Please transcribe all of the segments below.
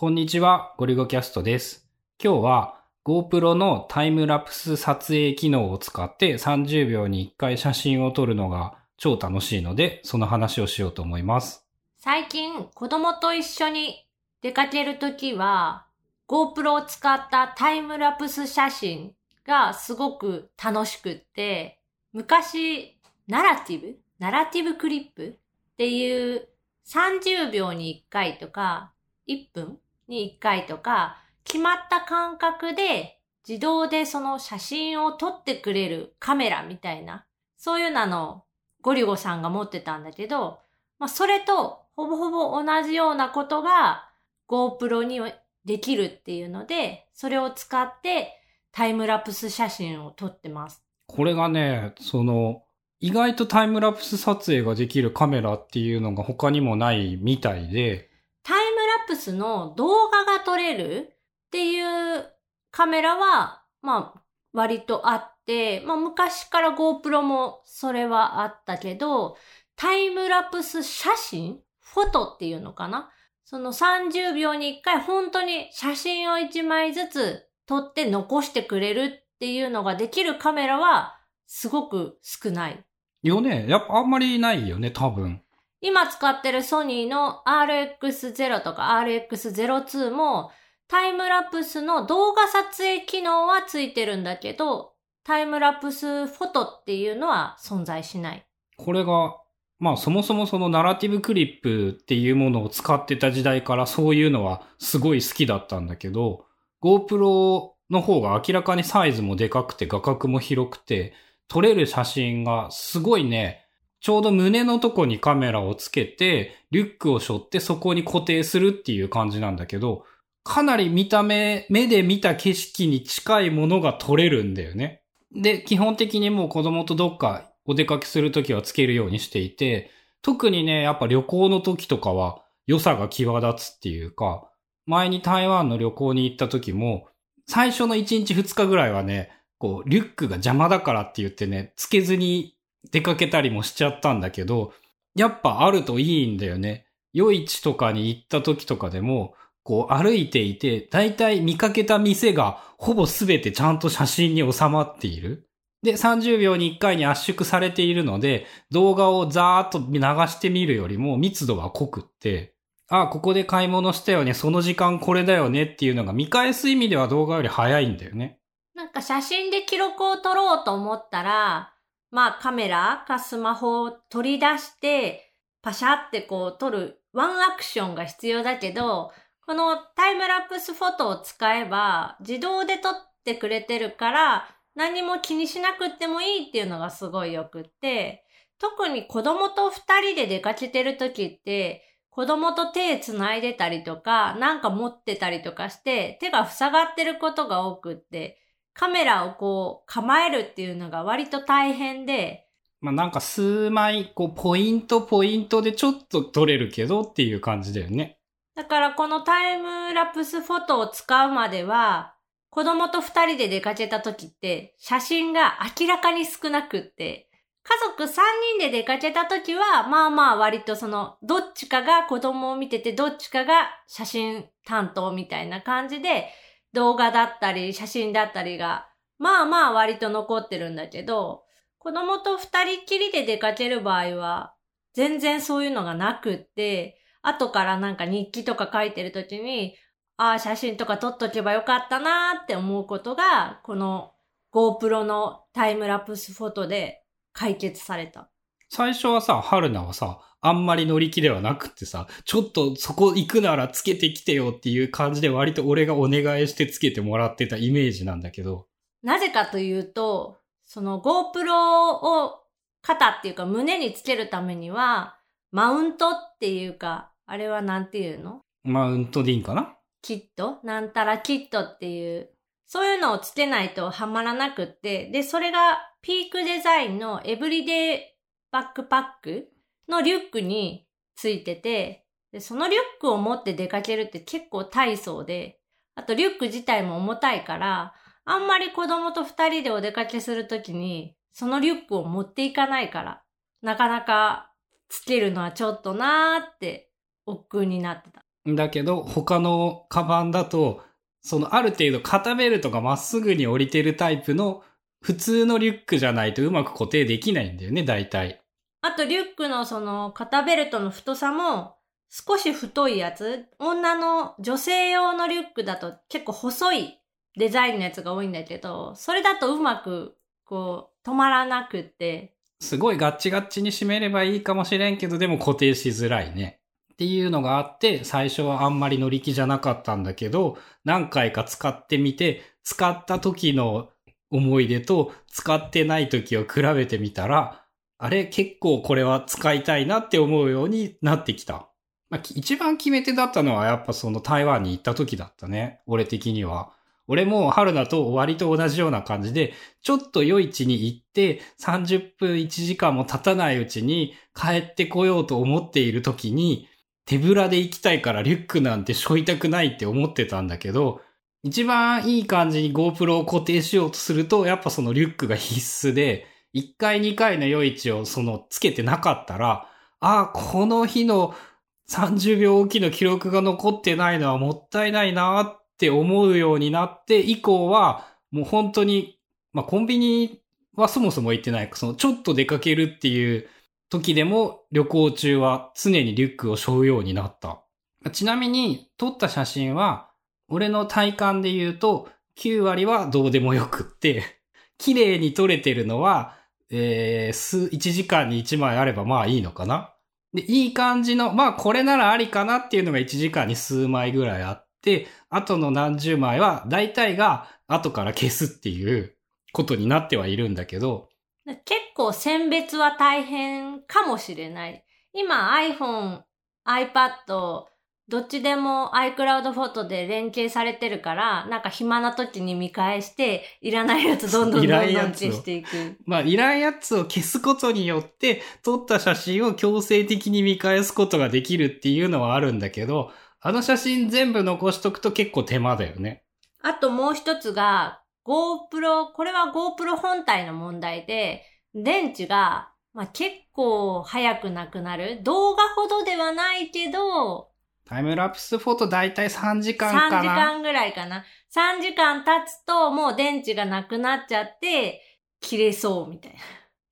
こんにちは、ゴリゴキャストです。今日は GoPro のタイムラプス撮影機能を使って30秒に1回写真を撮るのが超楽しいので、その話をしようと思います。最近子供と一緒に出かけるときは GoPro を使ったタイムラプス写真がすごく楽しくって昔ナラティブナラティブクリップっていう30秒に1回とか1分に1回とか決まった間隔で自動でその写真を撮ってくれるカメラみたいなそういうののゴリゴさんが持ってたんだけどまあ、それとほぼほぼ同じようなことが GoPro にできるっていうので、それを使ってタイムラプス写真を撮ってます。これがね、その、意外とタイムラプス撮影ができるカメラっていうのが他にもないみたいで、スの動画が撮れるっていうカメラは、まあ、割とあって、まあ、昔から GoPro もそれはあったけど、タイムラプス写真？フォトっていうのかな？その30秒に1回本当に写真を1枚ずつ撮って残してくれるっていうのができるカメラはすごく少ない。よね、やっぱあんまりないよね、多分。今使ってるソニーの RX0 とか RX02 もタイムラプスの動画撮影機能はついてるんだけど、タイムラプスフォトっていうのは存在しない。これが、まあそもそもそのナラティブクリップっていうものを使ってた時代からそういうのはすごい好きだったんだけど、GoPro の方が明らかにサイズもでかくて画角も広くて、撮れる写真がすごいね、ちょうど胸のとこにカメラをつけて、リュックを背負ってそこに固定するっていう感じなんだけど、かなり見た目、目で見た景色に近いものが撮れるんだよね。で、基本的にもう子供とどっかお出かけするときはつけるようにしていて、特にね、やっぱ旅行の時とかは良さが際立つっていうか、前に台湾の旅行に行った時も、最初の1日2日ぐらいはね、こう、リュックが邪魔だからって言ってね、つけずに出かけたりもしちゃったんだけど、やっぱあるといいんだよね。夜市とかに行った時とかでも、こう歩いていて、だいたい見かけた店がほぼすべてちゃんと写真に収まっている。で、30秒に1回に圧縮されているので、動画をザーッと流してみるよりも密度は濃くって、あ、ここで買い物したよね、その時間これだよねっていうのが見返す意味では動画より早いんだよね。なんか写真で記録を撮ろうと思ったら、まあカメラかスマホを取り出して、パシャってこう撮るワンアクションが必要だけど、このタイムラプスフォトを使えば自動で撮ってくれてるから何も気にしなくってもいいっていうのがすごいよくって、特に子供と二人で出かけてる時って、子供と手繋いでたりとか、なんか持ってたりとかして、手が塞がってることが多くって、カメラをこう構えるっていうのが割と大変で、まあなんか数枚、こうポイントポイントでちょっと撮れるけどっていう感じだよね。だからこのタイムラプスフォトを使うまでは、子供と二人で出かけた時って写真が明らかに少なくって、家族三人で出かけた時は、まあまあ割とその、どっちかが子供を見てて、どっちかが写真担当みたいな感じで、動画だったり写真だったりが、まあまあ割と残ってるんだけど、子供と二人きりで出かける場合は、全然そういうのがなくって、後からなんか日記とか書いてるときに、ああ、写真とか撮っとけばよかったなーって思うことが、この GoPro のタイムラプスフォトで解決された。最初はさ、春菜はさ、あんまり乗り気ではなくってさ、ちょっとそこ行くならつけてきてよっていう感じで割と俺がお願いしてつけてもらってたイメージなんだけど。なぜかというと、その GoPro を肩っていうか胸につけるためには、マウントっていうか、あれはなんていうの？マウントでいいんかな？キット？なんたらキットっていう、そういうのをつけないとはまらなくって、で、それがピークデザインのエブリデイバックパックのリュックについてて、で、そのリュックを持って出かけるって結構大層で、あとリュック自体も重たいから、あんまり子供と二人でお出かけするときに、そのリュックを持っていかないから、なかなかつけるのはちょっとなーって億劫になってた。だけど、他のカバンだと、そのある程度肩ベルトがまっすぐに降りてるタイプの普通のリュックじゃないとうまく固定できないんだよね、大体。あとリュックのその肩ベルトの太さも少し太いやつ。女の女性用のリュックだと結構細いデザインのやつが多いんだけど、それだとうまくこう止まらなくって。すごいガッチガッチに締めればいいかもしれんけど、でも固定しづらいね。っていうのがあって、最初はあんまり乗り気じゃなかったんだけど、何回か使ってみて、使った時の思い出と使ってない時を比べてみたら、あれ結構これは使いたいなって思うようになってきた。まあ、一番決め手だったのはやっぱその台湾に行った時だったね。俺的には。俺も春菜と割と同じような感じで、ちょっと夜市に行って30分1時間も経たないうちに帰ってこようと思っている時に手ぶらで行きたいからリュックなんて背負いたくないって思ってたんだけど、一番いい感じに GoPro を固定しようとすると、やっぱそのリュックが必須で、1回2回の夜市をそのつけてなかったら、ああ、この日の30秒おきの記録が残ってないのはもったいないなって思うようになって以降は、もう本当に、まあコンビニはそもそも行ってない。そのちょっと出かけるっていう時でも旅行中は常にリュックを背負うようになった。ちなみに撮った写真は、俺の体感で言うと9割はどうでもよくって、綺麗に撮れてるのは、えー、数、1時間に1枚あればまあいいのかな。で、いい感じの、まあこれならありかなっていうのが1時間に数枚ぐらいあって、あとの何十枚は大体が後から消すっていうことになってはいるんだけど、結構選別は大変かもしれない。今 iPhone、iPad、どっちでも iCloud フォトで連携されてるから、なんか暇な時に見返して、いらないやつどんどんどんどん消していく。まあいらんやつを消すことによって撮った写真を強制的に見返すことができるっていうのはあるんだけど、あの写真全部残しとくと結構手間だよね。あともう一つが、GoPro、これは GoPro 本体の問題で、電池が、まあ、結構早くなくなる。動画ほどではないけど、タイムラプスフォトだいたい3時間3かな。時間ぐらいかな。3時間経つともう電池がなくなっちゃって、切れそうみたいな。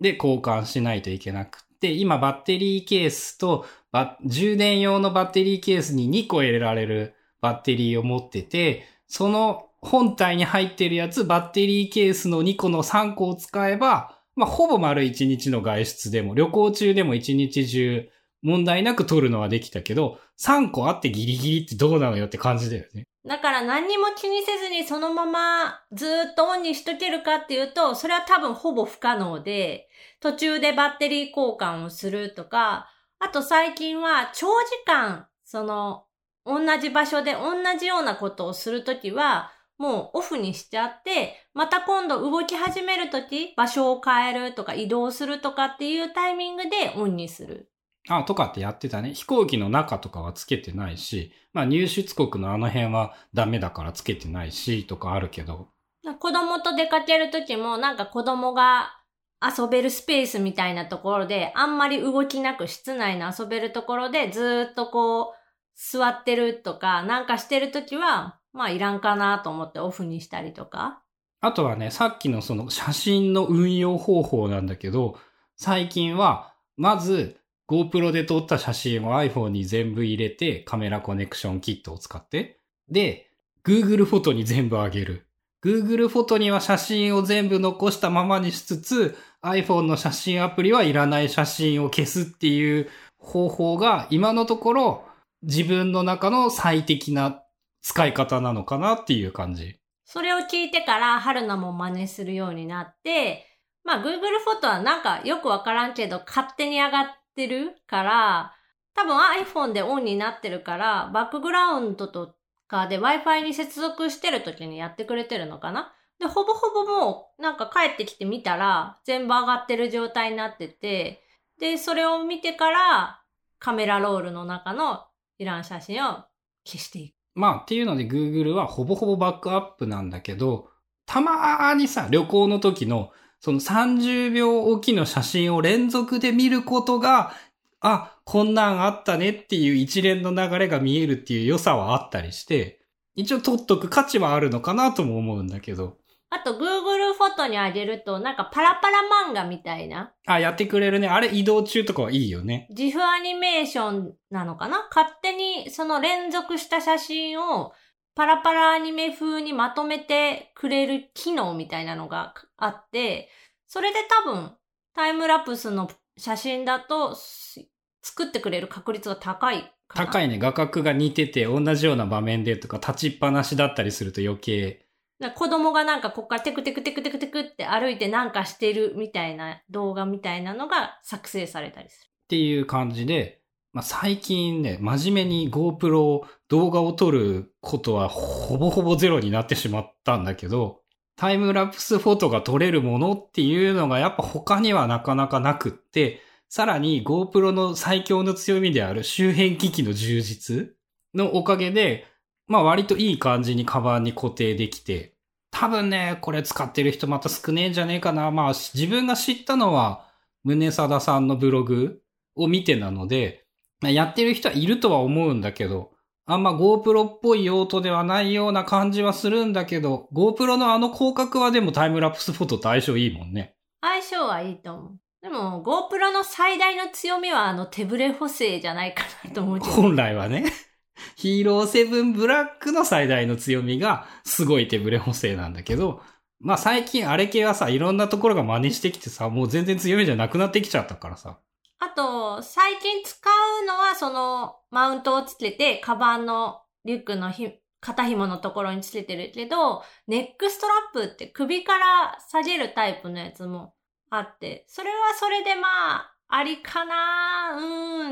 で交換しないといけなくって、今バッテリーケースとバ充電用のバッテリーケースに2個入れられるバッテリーを持ってて、その本体に入ってるやつ、バッテリーケースの2個の3個を使えば、まあ、ほぼ丸1日の外出でも、旅行中でも1日中問題なく撮るのはできたけど、3個あってギリギリってどうなのよって感じだよね。だから何にも気にせずにそのままずっとオンにしとけるかっていうと、それは多分ほぼ不可能で、途中でバッテリー交換をするとか、あと最近は長時間、その、同じ場所で同じようなことをするときは、もうオフにしちゃって、また今度動き始めるとき、場所を変えるとか移動するとかっていうタイミングでオンにする。あ、とかってやってたね。飛行機の中とかはつけてないし、まあ入出国のあの辺はダメだからつけてないし、とかあるけど。子供と出かけるときも、なんか子供が遊べるスペースみたいなところで、あんまり動きなく室内の遊べるところでずーっとこう、座ってるとか、なんかしてるときは、まあいらんかなと思ってオフにしたりとか。あとはね、さっきのその写真の運用方法なんだけど、最近は、まず GoPro で撮った写真を iPhone に全部入れて、カメラコネクションキットを使って、で、Google フォトに全部上げる。Google フォトには写真を全部残したままにしつつ、iPhone の写真アプリはいらない写真を消すっていう方法が今のところ自分の中の最適な使い方なのかなっていう感じ。それを聞いてから、春菜も真似するようになって、まあ Google フォトはなんかよくわからんけど、勝手に上がってるから、多分 iPhone でオンになってるから、バックグラウンドとかで Wi-Fi に接続してる時にやってくれてるのかな？で、ほぼほぼもう、なんか帰ってきてみたら、全部上がってる状態になってて、で、それを見てから、カメラロールの中のいらん写真を消していく。まあっていうので Google はほぼほぼバックアップなんだけど、たまーにさ、旅行の時のその30秒おきの写真を連続で見ることがあ、こんなんあったねっていう一連の流れが見えるっていう良さはあったりして、一応撮っとく価値はあるのかなとも思うんだけど。あと、Google フォトにあげると、なんかパラパラ漫画みたいな、あ、やってくれるね。あれ移動中とかはいいよね。自負アニメーションなのかな？勝手にその連続した写真をパラパラアニメ風にまとめてくれる機能みたいなのがあって、それで多分タイムラプスの写真だとす作ってくれる確率が高いかな。い。高いね。画角が似てて同じような場面でとか立ちっぱなしだったりすると余計。子供がなんかこっからテクテクテクテクテクって歩いてなんかしてるみたいな動画みたいなのが作成されたりする。っていう感じで、まあ、最近ね、真面目に GoPro 動画を撮ることはほぼほぼゼロになってしまったんだけど、タイムラプスフォトが撮れるものっていうのがやっぱ他にはなかなかなくって、さらに GoPro の最強の強みである周辺機器の充実のおかげで、まあ割といい感じにカバンに固定できて、多分ね、これ使ってる人また少ねえんじゃねえかな。まあ自分が知ったのは、宗貞さんのブログを見てなので、やってる人はいるとは思うんだけど、あんま GoPro っぽい用途ではないような感じはするんだけど、GoPro のあの広角はでもタイムラプスフォトと相性いいもんね。相性はいいと思う。でも GoPro の最大の強みはあの手ブレ補正じゃないかなと思う。本来はね。ヒーロー7ブラックの最大の強みがすごい手ブレ補正なんだけど、まあ最近あれ系はさ、いろんなところが真似してきてさ、もう全然強みじゃなくなってきちゃったからさ。あと、最近使うのはそのマウントをつけて、カバンのリュックのひ肩紐のところにつけてるけど、ネックストラップって首から下げるタイプのやつもあって、それはそれでまあ、ありかなう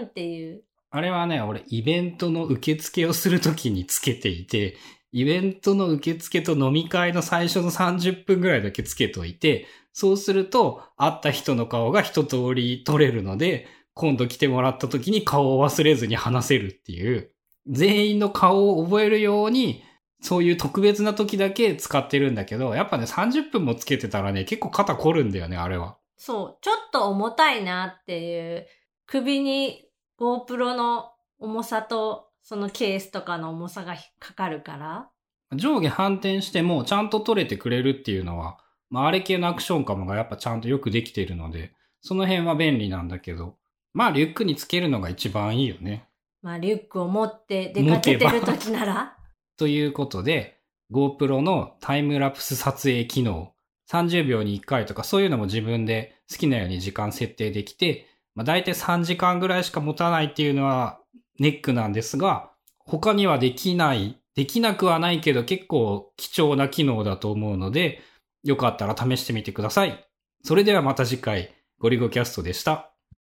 ーんっていう。あれはね、俺、イベントの受付をするときにつけていて、イベントの受付と飲み会の最初の30分ぐらいだけつけといて、そうすると、会った人の顔が一通り撮れるので、今度来てもらった時に顔を忘れずに話せるっていう、全員の顔を覚えるように、そういう特別な時だけ使ってるんだけど、やっぱね、30分もつけてたらね、結構肩凝るんだよね、あれは。そう、ちょっと重たいなっていう、首に GoPro の重さと、そのケースとかの重さがかかるから。上下反転してもちゃんと撮れてくれるっていうのは、まあ、あれ系のアクションカムがやっぱちゃんとよくできているので、その辺は便利なんだけど、まあ、リュックにつけるのが一番いいよね。まあ、リュックを持って出かけてる時なら、ということで、GoPro のタイムラプス撮影機能、30秒に1回とかそういうのも自分で好きなように時間設定できて、まあ、大体3時間ぐらいしか持たないっていうのはネックなんですが、他にはできない、できなくはないけど結構貴重な機能だと思うので、よかったら試してみてください。それではまた次回、ゴリゴキャストでした。